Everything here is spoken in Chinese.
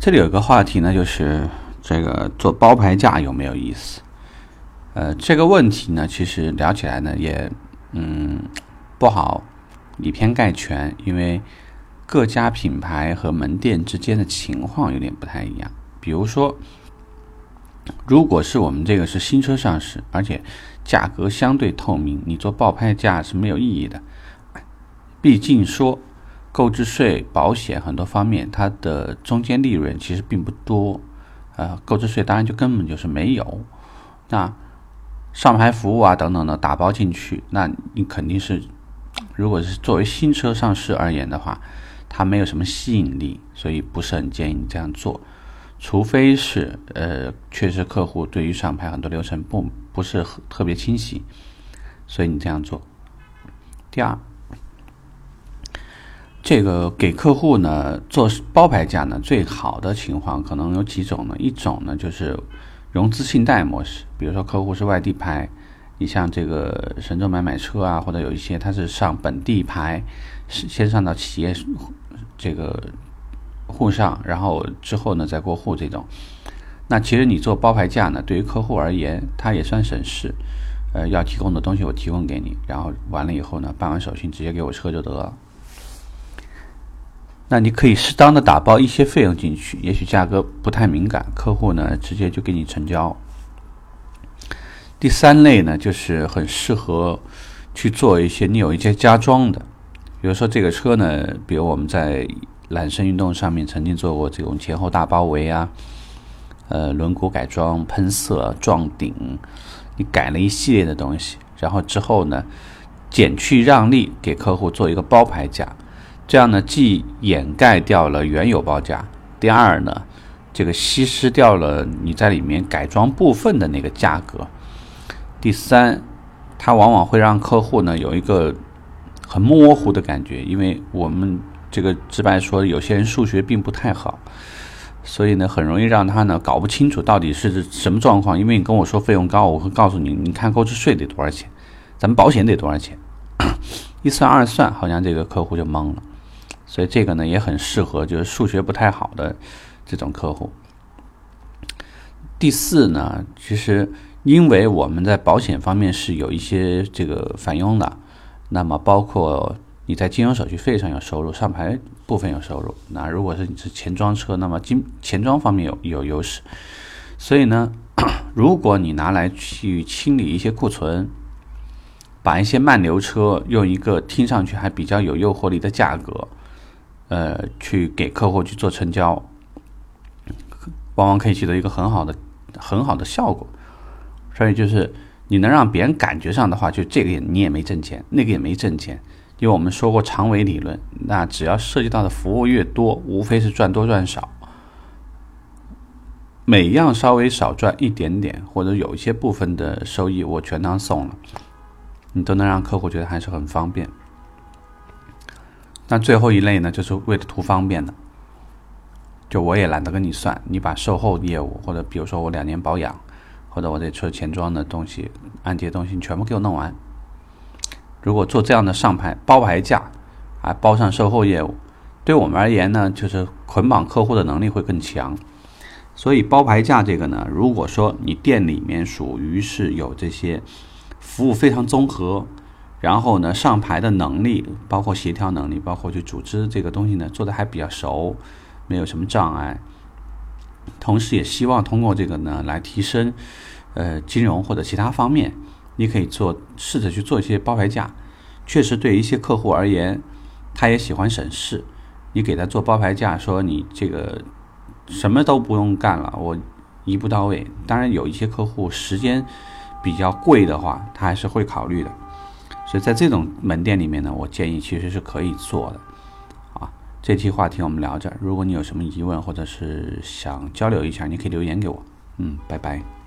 这里有个话题呢，就是这个做包牌价有没有意思？呃，这个问题呢，其实聊起来呢，也嗯不好以偏概全，因为各家品牌和门店之间的情况有点不太一样。比如说，如果是我们这个是新车上市，而且价格相对透明，你做报拍价是没有意义的。毕竟说。购置税、保险很多方面，它的中间利润其实并不多，呃，购置税当然就根本就是没有。那上牌服务啊等等的打包进去，那你肯定是，如果是作为新车上市而言的话，它没有什么吸引力，所以不是很建议你这样做。除非是呃，确实客户对于上牌很多流程不不是特别清晰，所以你这样做。第二。这个给客户呢做包牌价呢，最好的情况可能有几种呢？一种呢就是融资信贷模式，比如说客户是外地牌，你像这个神州买买车啊，或者有一些他是上本地牌，是先上到企业这个户上，然后之后呢再过户这种。那其实你做包牌价呢，对于客户而言，他也算省事。呃，要提供的东西我提供给你，然后完了以后呢，办完手续直接给我车就得了。那你可以适当的打包一些费用进去，也许价格不太敏感，客户呢直接就给你成交。第三类呢，就是很适合去做一些你有一些加装的，比如说这个车呢，比如我们在揽胜运动上面曾经做过这种前后大包围啊，呃，轮毂改装、喷色、撞顶，你改了一系列的东西，然后之后呢，减去让利，给客户做一个包牌价。这样呢，既掩盖掉了原有报价，第二呢，这个稀释掉了你在里面改装部分的那个价格，第三，它往往会让客户呢有一个很模糊的感觉，因为我们这个直白说，有些人数学并不太好，所以呢，很容易让他呢搞不清楚到底是什么状况。因为你跟我说费用高，我会告诉你，你看购置税得多少钱，咱们保险得多少钱，一算二算，好像这个客户就懵了。所以这个呢也很适合就是数学不太好的这种客户。第四呢，其实因为我们在保险方面是有一些这个返佣的，那么包括你在金融手续费上有收入，上牌部分有收入。那如果是你是钱庄车，那么金钱庄方面有有优势。所以呢，如果你拿来去清理一些库存，把一些慢流车用一个听上去还比较有诱惑力的价格。呃，去给客户去做成交，往往可以取得一个很好的、很好的效果。所以就是你能让别人感觉上的话，就这个你也没挣钱，那个也没挣钱。因为我们说过长尾理论，那只要涉及到的服务越多，无非是赚多赚少。每样稍微少赚一点点，或者有一些部分的收益，我全当送了，你都能让客户觉得还是很方便。那最后一类呢，就是为了图方便的，就我也懒得跟你算，你把售后业务或者比如说我两年保养，或者我这车前装的东西、按揭东西，全部给我弄完。如果做这样的上牌包牌价，啊，包上售后业务，对我们而言呢，就是捆绑客户的能力会更强。所以包牌价这个呢，如果说你店里面属于是有这些服务非常综合。然后呢，上牌的能力，包括协调能力，包括去组织这个东西呢，做的还比较熟，没有什么障碍。同时也希望通过这个呢，来提升，呃，金融或者其他方面，你可以做试着去做一些包牌价。确实，对一些客户而言，他也喜欢省事。你给他做包牌价，说你这个什么都不用干了，我一步到位。当然，有一些客户时间比较贵的话，他还是会考虑的。所以在这种门店里面呢，我建议其实是可以做的，啊，这期话题我们聊着。如果你有什么疑问或者是想交流一下，你可以留言给我。嗯，拜拜。